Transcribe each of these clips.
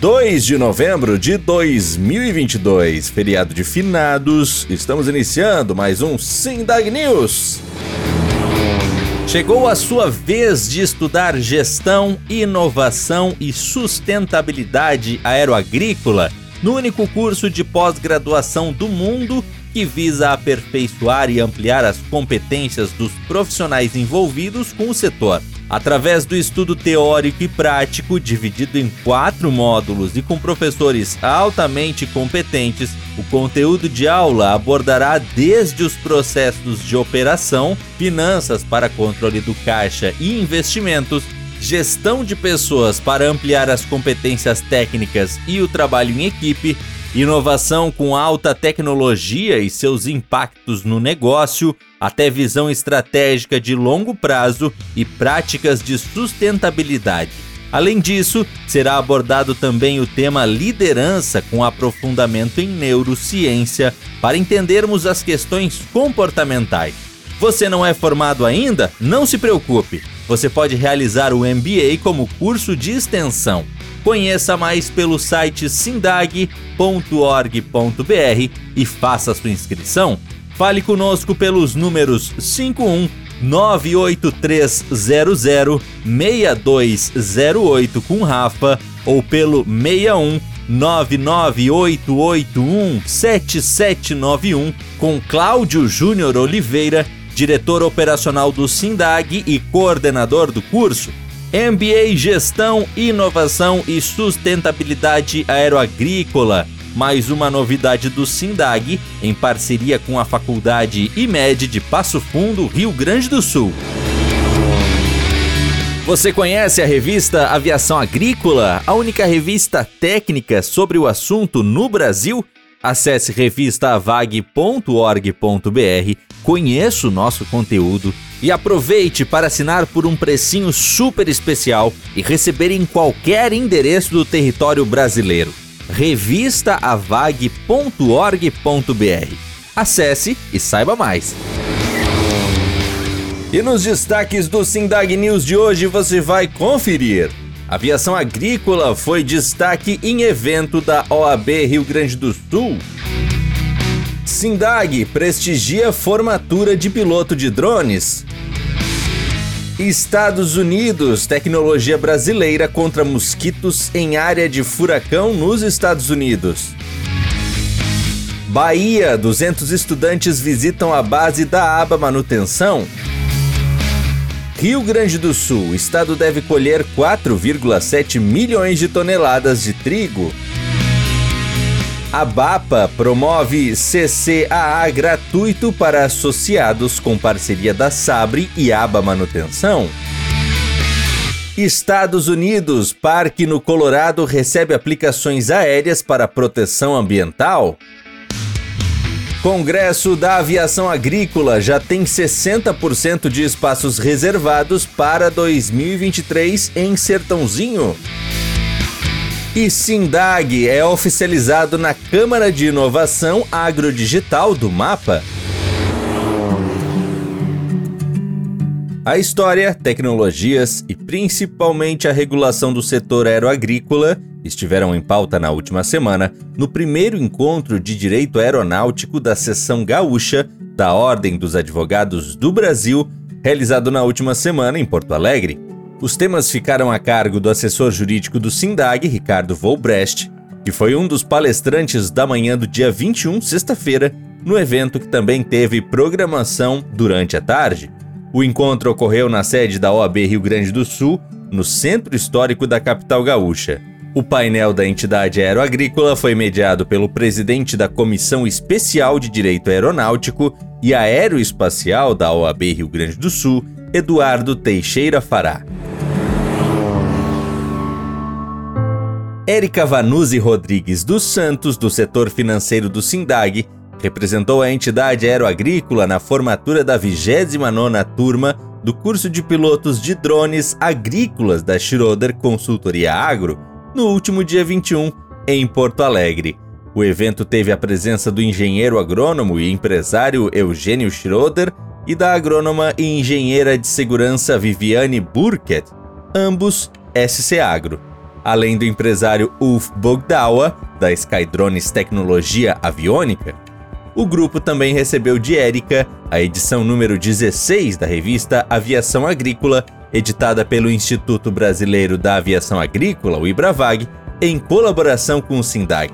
2 de novembro de 2022, feriado de finados. Estamos iniciando mais um Sindag News. Chegou a sua vez de estudar gestão, inovação e sustentabilidade aeroagrícola no único curso de pós-graduação do mundo que visa aperfeiçoar e ampliar as competências dos profissionais envolvidos com o setor. Através do estudo teórico e prático, dividido em quatro módulos e com professores altamente competentes, o conteúdo de aula abordará desde os processos de operação, finanças para controle do caixa e investimentos, gestão de pessoas para ampliar as competências técnicas e o trabalho em equipe, inovação com alta tecnologia e seus impactos no negócio, até visão estratégica de longo prazo e práticas de sustentabilidade. Além disso, será abordado também o tema liderança com aprofundamento em neurociência para entendermos as questões comportamentais. Você não é formado ainda? Não se preocupe. Você pode realizar o MBA como curso de extensão. Conheça mais pelo site sindag.org.br e faça sua inscrição. Fale conosco pelos números 51 98300 6208 com Rafa ou pelo 61 99881 7791 com Cláudio Júnior Oliveira, diretor operacional do Sindag e coordenador do curso. MBA Gestão, Inovação e Sustentabilidade Aeroagrícola. Mais uma novidade do Sindag, em parceria com a Faculdade IMED de Passo Fundo, Rio Grande do Sul. Você conhece a revista Aviação Agrícola, a única revista técnica sobre o assunto no Brasil? Acesse revistavag.org.br, conheça o nosso conteúdo e aproveite para assinar por um precinho super especial e receber em qualquer endereço do território brasileiro. revistaavag.org.br. Acesse e saiba mais. E nos destaques do Sindag News de hoje você vai conferir. Aviação agrícola foi destaque em evento da OAB Rio Grande do Sul. Sindag prestigia formatura de piloto de drones. Estados Unidos, tecnologia brasileira contra mosquitos em área de furacão nos Estados Unidos. Bahia, 200 estudantes visitam a base da aba manutenção. Rio Grande do Sul, o estado deve colher 4,7 milhões de toneladas de trigo. A BAPA promove CCAA gratuito para associados com parceria da Sabre e Aba Manutenção. Estados Unidos, Parque no Colorado recebe aplicações aéreas para proteção ambiental. Congresso da Aviação Agrícola já tem 60% de espaços reservados para 2023 em Sertãozinho. E Sindag é oficializado na Câmara de Inovação Agrodigital do Mapa. A história, tecnologias e principalmente a regulação do setor aeroagrícola estiveram em pauta na última semana no primeiro encontro de direito aeronáutico da seção gaúcha da Ordem dos Advogados do Brasil, realizado na última semana em Porto Alegre. Os temas ficaram a cargo do assessor jurídico do SINDAG, Ricardo Volbrecht, que foi um dos palestrantes da manhã do dia 21, sexta-feira, no evento que também teve programação durante a tarde. O encontro ocorreu na sede da OAB Rio Grande do Sul, no centro histórico da capital gaúcha. O painel da entidade aeroagrícola foi mediado pelo presidente da Comissão Especial de Direito Aeronáutico e Aeroespacial da OAB Rio Grande do Sul, Eduardo Teixeira Fará. Érica Vanuzzi Rodrigues dos Santos, do setor financeiro do Sindag, representou a entidade aeroagrícola na formatura da 29ª turma do curso de pilotos de drones agrícolas da Schroeder Consultoria Agro, no último dia 21, em Porto Alegre. O evento teve a presença do engenheiro agrônomo e empresário Eugênio Schroeder e da agrônoma e engenheira de segurança Viviane Burkett, ambos SC Agro. além do empresário Ulf Bogdawa, da Skydrones Tecnologia Aviônica. O grupo também recebeu de Erika a edição número 16 da revista Aviação Agrícola, editada pelo Instituto Brasileiro da Aviação Agrícola, o IBRAVAG, em colaboração com o SINDAG.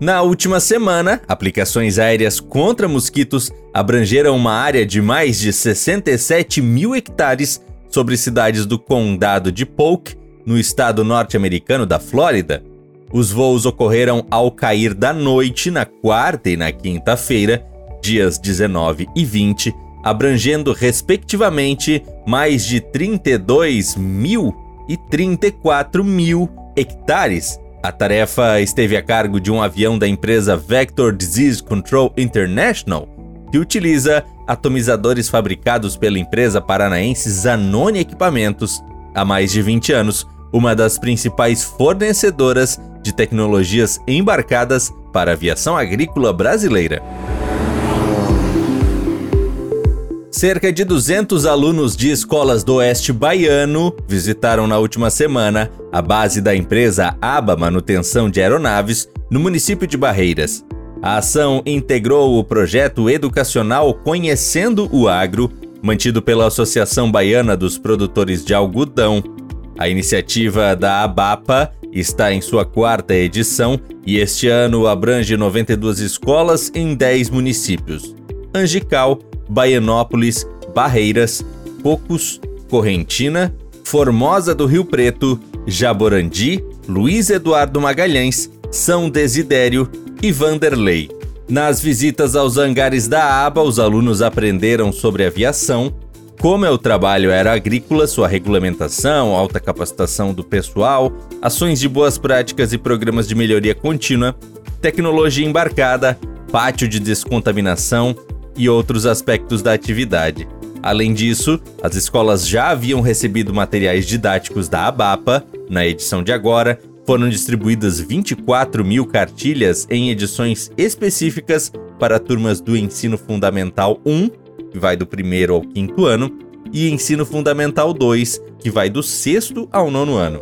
Na última semana, aplicações aéreas contra mosquitos abrangeram uma área de mais de 67 mil hectares sobre cidades do condado de Polk, no estado norte-americano da Flórida. Os voos ocorreram ao cair da noite na quarta e na quinta-feira, dias 19 e 20, abrangendo respectivamente mais de 32 mil e 34 mil hectares. A tarefa esteve a cargo de um avião da empresa Vector Disease Control International, que utiliza atomizadores fabricados pela empresa paranaense Zanoni Equipamentos há mais de 20 anos, uma das principais fornecedoras de tecnologias embarcadas para a aviação agrícola brasileira. Cerca de 200 alunos de escolas do Oeste Baiano visitaram na última semana a base da empresa ABA Manutenção de Aeronaves no município de Barreiras. A ação integrou o projeto educacional Conhecendo o Agro, mantido pela Associação Baiana dos Produtores de Algodão. A iniciativa da ABAPA está em sua quarta edição e este ano abrange 92 escolas em 10 municípios: Angical, Baianópolis, Barreiras, Cocos, Correntina, Formosa do Rio Preto, Jaborandi, Luiz Eduardo Magalhães, São Desidério e Vanderlei. Nas visitas aos hangares da ABA, os alunos aprenderam sobre aviação, como é o trabalho aeroagrícola, sua regulamentação, alta capacitação do pessoal, ações de boas práticas e programas de melhoria contínua, tecnologia embarcada, pátio de descontaminação e outros aspectos da atividade. Além disso, as escolas já haviam recebido materiais didáticos da ABAPA na edição de agora foram distribuídas 24 mil cartilhas em edições específicas para turmas do Ensino Fundamental 1, que vai do primeiro ao quinto ano, e Ensino Fundamental 2, que vai do sexto ao nono ano.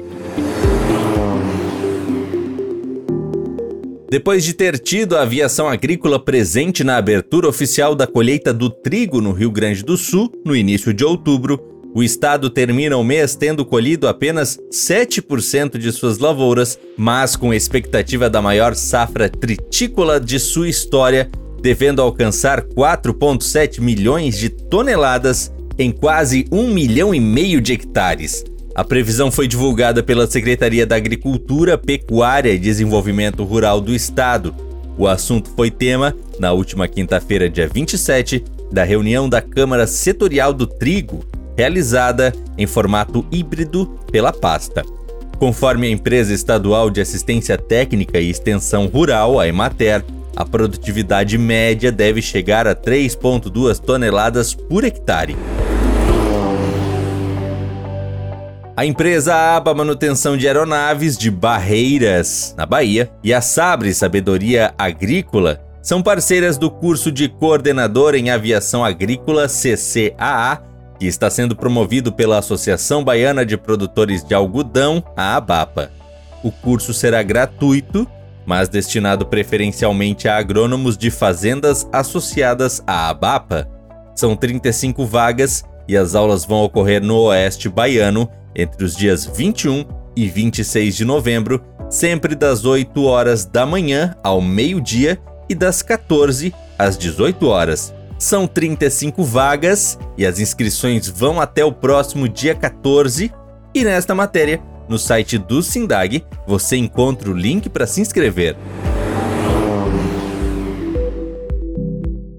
Depois de ter tido a aviação agrícola presente na abertura oficial da colheita do trigo no Rio Grande do Sul, no início de outubro, o estado termina o mês tendo colhido apenas 7% de suas lavouras, mas com expectativa da maior safra tritícola de sua história, devendo alcançar 4,7 milhões de toneladas em quase um milhão e meio de hectares. A previsão foi divulgada pela Secretaria da Agricultura, Pecuária e Desenvolvimento Rural do Estado. O assunto foi tema, na última quinta-feira, dia 27, da reunião da Câmara Setorial do Trigo, realizada em formato híbrido pela pasta. Conforme a empresa estadual de assistência técnica e extensão rural, a Emater, a produtividade média deve chegar a 3,2 toneladas por hectare. A empresa ABA Manutenção de Aeronaves de Barreiras, na Bahia, e a Sabre Sabedoria Agrícola são parceiras do curso de Coordenador em Aviação Agrícola CCAA que está sendo promovido pela Associação Baiana de Produtores de Algodão, a ABAPA. O curso será gratuito, mas destinado preferencialmente a agrônomos de fazendas associadas à ABAPA. São 35 vagas e as aulas vão ocorrer no Oeste Baiano entre os dias 21 e 26 de novembro, sempre das 8 horas da manhã ao meio-dia e das 14 às 18 horas. São 35 vagas e as inscrições vão até o próximo dia 14. E nesta matéria, no site do Sindag, você encontra o link para se inscrever.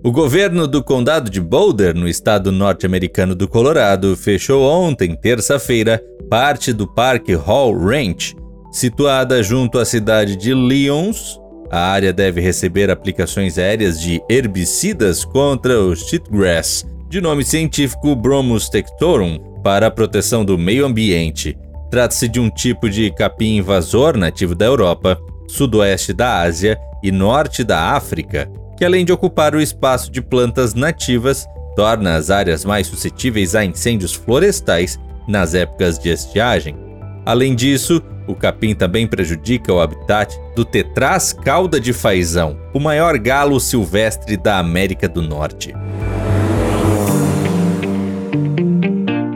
O governo do condado de Boulder, no estado norte-americano do Colorado, fechou ontem, terça-feira, parte do Parque Hall Ranch, situada junto à cidade de Lyons, a área deve receber aplicações aéreas de herbicidas contra o cheatgrass, de nome científico Bromus tectorum, para a proteção do meio ambiente. Trata-se de um tipo de capim invasor nativo da Europa, sudoeste da Ásia e norte da África, que além de ocupar o espaço de plantas nativas, torna as áreas mais suscetíveis a incêndios florestais nas épocas de estiagem. Além disso, o capim também prejudica o habitat do tetraz cauda de fazão, o maior galo silvestre da América do Norte.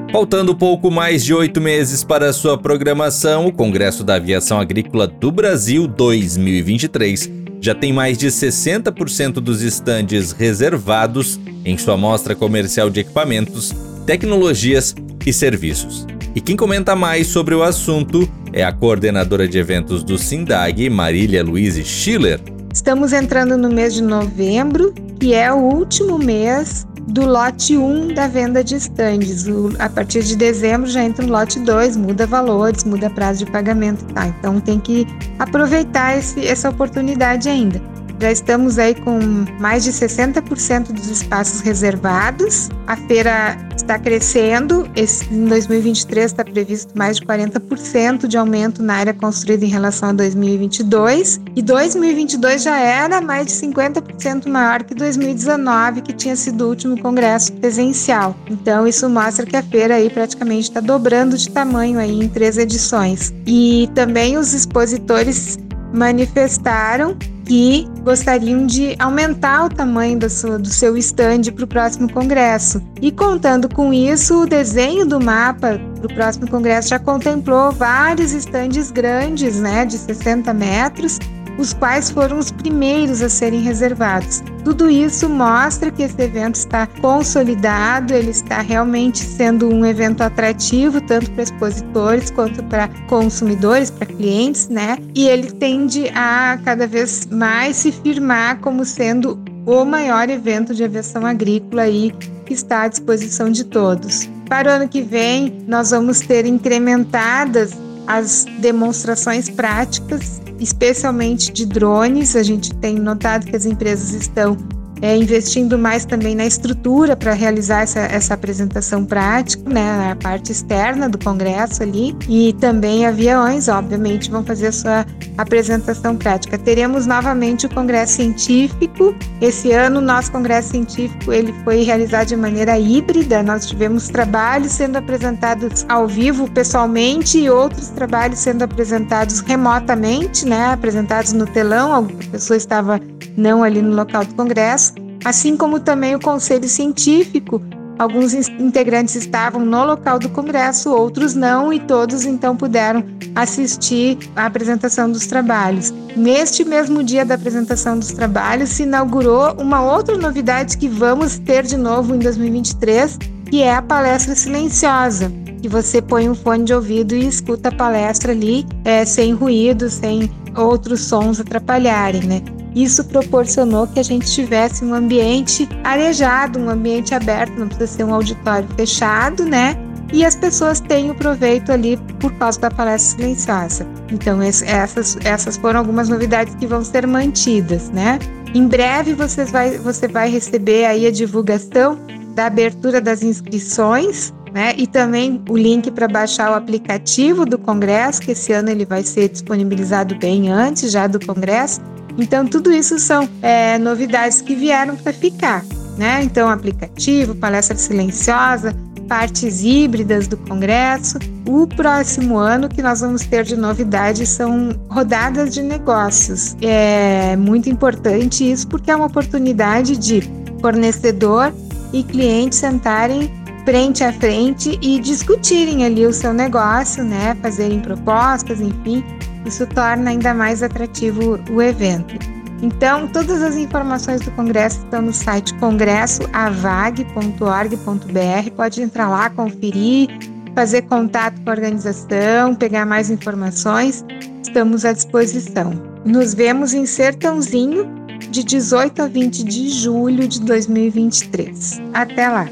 Faltando pouco mais de oito meses para sua programação, o Congresso da Aviação Agrícola do Brasil 2023 já tem mais de 60% dos estandes reservados em sua mostra comercial de equipamentos, tecnologias e serviços. E quem comenta mais sobre o assunto é a coordenadora de eventos do SINDAG, Marília Luiz Schiller. Estamos entrando no mês de novembro, que é o último mês do lote 1 da venda de estandes. a partir de dezembro já entra no lote 2, muda valores, muda prazo de pagamento, tá? Então tem que aproveitar esse, essa oportunidade ainda. Já estamos aí com mais de 60% dos espaços reservados. A feira está crescendo. Esse, em 2023 está previsto mais de 40% de aumento na área construída em relação a 2022. E 2022 já era mais de 50% maior que 2019, que tinha sido o último congresso presencial. Então isso mostra que a feira aí praticamente está dobrando de tamanho aí em três edições. E também os expositores manifestaram que gostariam de aumentar o tamanho do seu, do seu stand para o próximo congresso. E contando com isso, o desenho do mapa para o próximo congresso já contemplou vários estandes grandes, né, de 60 metros, os quais foram os primeiros a serem reservados. Tudo isso mostra que esse evento está consolidado, ele está realmente sendo um evento atrativo tanto para expositores quanto para consumidores, para clientes, né? E ele tende a cada vez mais se firmar como sendo o maior evento de aviação agrícola aí que está à disposição de todos. Para o ano que vem, nós vamos ter incrementadas as demonstrações práticas especialmente de drones. A gente tem notado que as empresas estão é, investindo mais também na estrutura para realizar essa, essa apresentação prática, né, a parte externa do congresso ali, e também aviões, obviamente, vão fazer a sua apresentação prática. Teremos novamente o congresso científico. Esse ano, o nosso congresso científico ele foi realizado de maneira híbrida. Nós tivemos trabalhos sendo apresentados ao vivo, pessoalmente, e outros trabalhos sendo apresentados remotamente, né, apresentados no telão. A pessoa estava não ali no local do congresso, assim como também o conselho científico. Alguns integrantes estavam no local do congresso, outros não, e todos então puderam assistir à apresentação dos trabalhos. Neste mesmo dia da apresentação dos trabalhos, se inaugurou uma outra novidade que vamos ter de novo em 2023, que é a palestra silenciosa que você põe um fone de ouvido e escuta a palestra ali é, sem ruído, sem outros sons atrapalharem, né? Isso proporcionou que a gente tivesse um ambiente arejado, um ambiente aberto, não precisa ser um auditório fechado, né? E as pessoas têm o proveito ali por causa da palestra silenciosa. Então, essas, essas foram algumas novidades que vão ser mantidas, né? Em breve você vai, você vai receber aí a divulgação da abertura das inscrições, né? E também o link para baixar o aplicativo do Congresso, que esse ano ele vai ser disponibilizado bem antes já do Congresso. Então, tudo isso são é, novidades que vieram para ficar. Né? Então, aplicativo, palestra silenciosa, partes híbridas do Congresso. O próximo ano que nós vamos ter de novidade são rodadas de negócios. É muito importante isso porque é uma oportunidade de fornecedor e cliente sentarem frente a frente e discutirem ali o seu negócio, né? Fazerem propostas, enfim, isso torna ainda mais atrativo o evento. Então, todas as informações do congresso estão no site congressoavag.org.br. Pode entrar lá, conferir, fazer contato com a organização, pegar mais informações. Estamos à disposição. Nos vemos em Sertãozinho de 18 a 20 de julho de 2023. Até lá!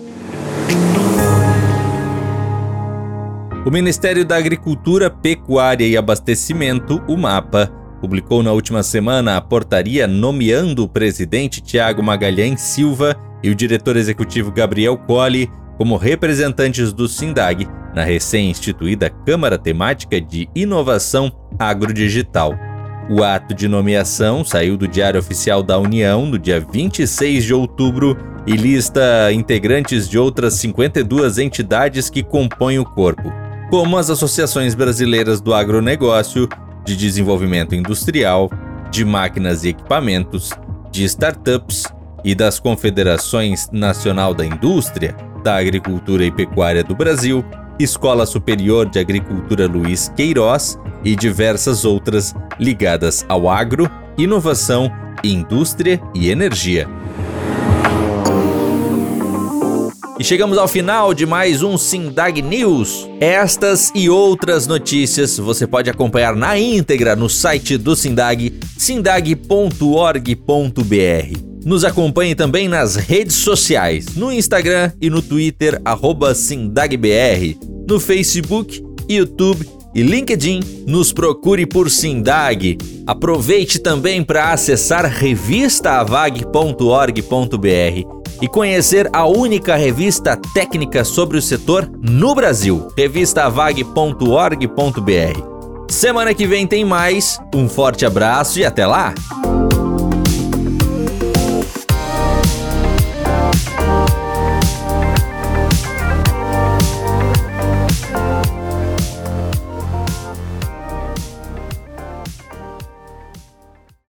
O Ministério da Agricultura, Pecuária e Abastecimento, o MAPA, publicou na última semana a portaria nomeando o presidente Tiago Magalhães Silva e o diretor executivo Gabriel Colli como representantes do SINDAG na recém-instituída Câmara Temática de Inovação Agrodigital. O ato de nomeação saiu do Diário Oficial da União no dia 26 de outubro e lista integrantes de outras 52 entidades que compõem o corpo, como as associações brasileiras do agronegócio, de desenvolvimento industrial, de máquinas e equipamentos, de startups e das confederações Nacional da Indústria, da Agricultura e Pecuária do Brasil, Escola Superior de Agricultura Luiz Queiroz e diversas outras ligadas ao agro, inovação, indústria e energia. E chegamos ao final de mais um Sindag News. Estas e outras notícias você pode acompanhar na íntegra no site do Sindag, sindag.org.br. Nos acompanhe também nas redes sociais, no Instagram e no Twitter, SindagBR, no Facebook, YouTube e LinkedIn, nos procure por Sindag. Aproveite também para acessar revistaavag.org.br e conhecer a única revista técnica sobre o setor no Brasil, revistaavag.org.br. Semana que vem tem mais, um forte abraço e até lá!